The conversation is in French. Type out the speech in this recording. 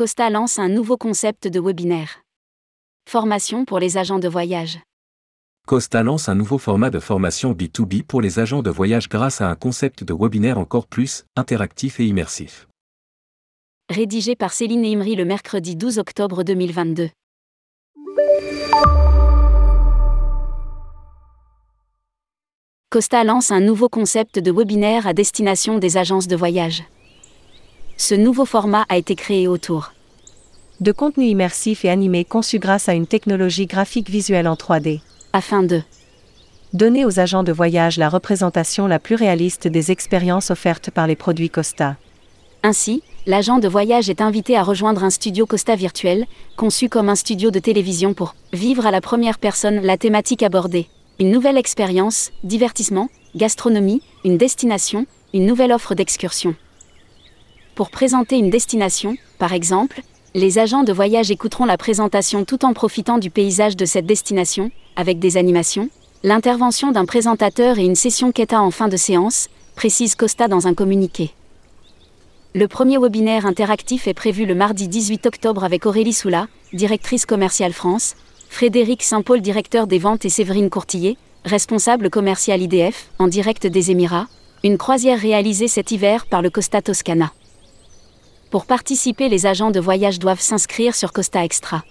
Costa lance un nouveau concept de webinaire. Formation pour les agents de voyage. Costa lance un nouveau format de formation B2B pour les agents de voyage grâce à un concept de webinaire encore plus interactif et immersif. Rédigé par Céline Imri le mercredi 12 octobre 2022. Costa lance un nouveau concept de webinaire à destination des agences de voyage. Ce nouveau format a été créé autour de contenu immersif et animé conçu grâce à une technologie graphique visuelle en 3D, afin de donner aux agents de voyage la représentation la plus réaliste des expériences offertes par les produits Costa. Ainsi, l'agent de voyage est invité à rejoindre un studio Costa virtuel, conçu comme un studio de télévision pour vivre à la première personne la thématique abordée. Une nouvelle expérience, divertissement, gastronomie, une destination, une nouvelle offre d'excursion. Pour présenter une destination, par exemple, les agents de voyage écouteront la présentation tout en profitant du paysage de cette destination, avec des animations, l'intervention d'un présentateur et une session quêta en fin de séance, précise Costa dans un communiqué. Le premier webinaire interactif est prévu le mardi 18 octobre avec Aurélie Soula, directrice commerciale France, Frédéric Saint-Paul, directeur des ventes et Séverine Courtillet, responsable commercial IDF, en direct des Émirats, une croisière réalisée cet hiver par le Costa Toscana. Pour participer, les agents de voyage doivent s'inscrire sur Costa Extra.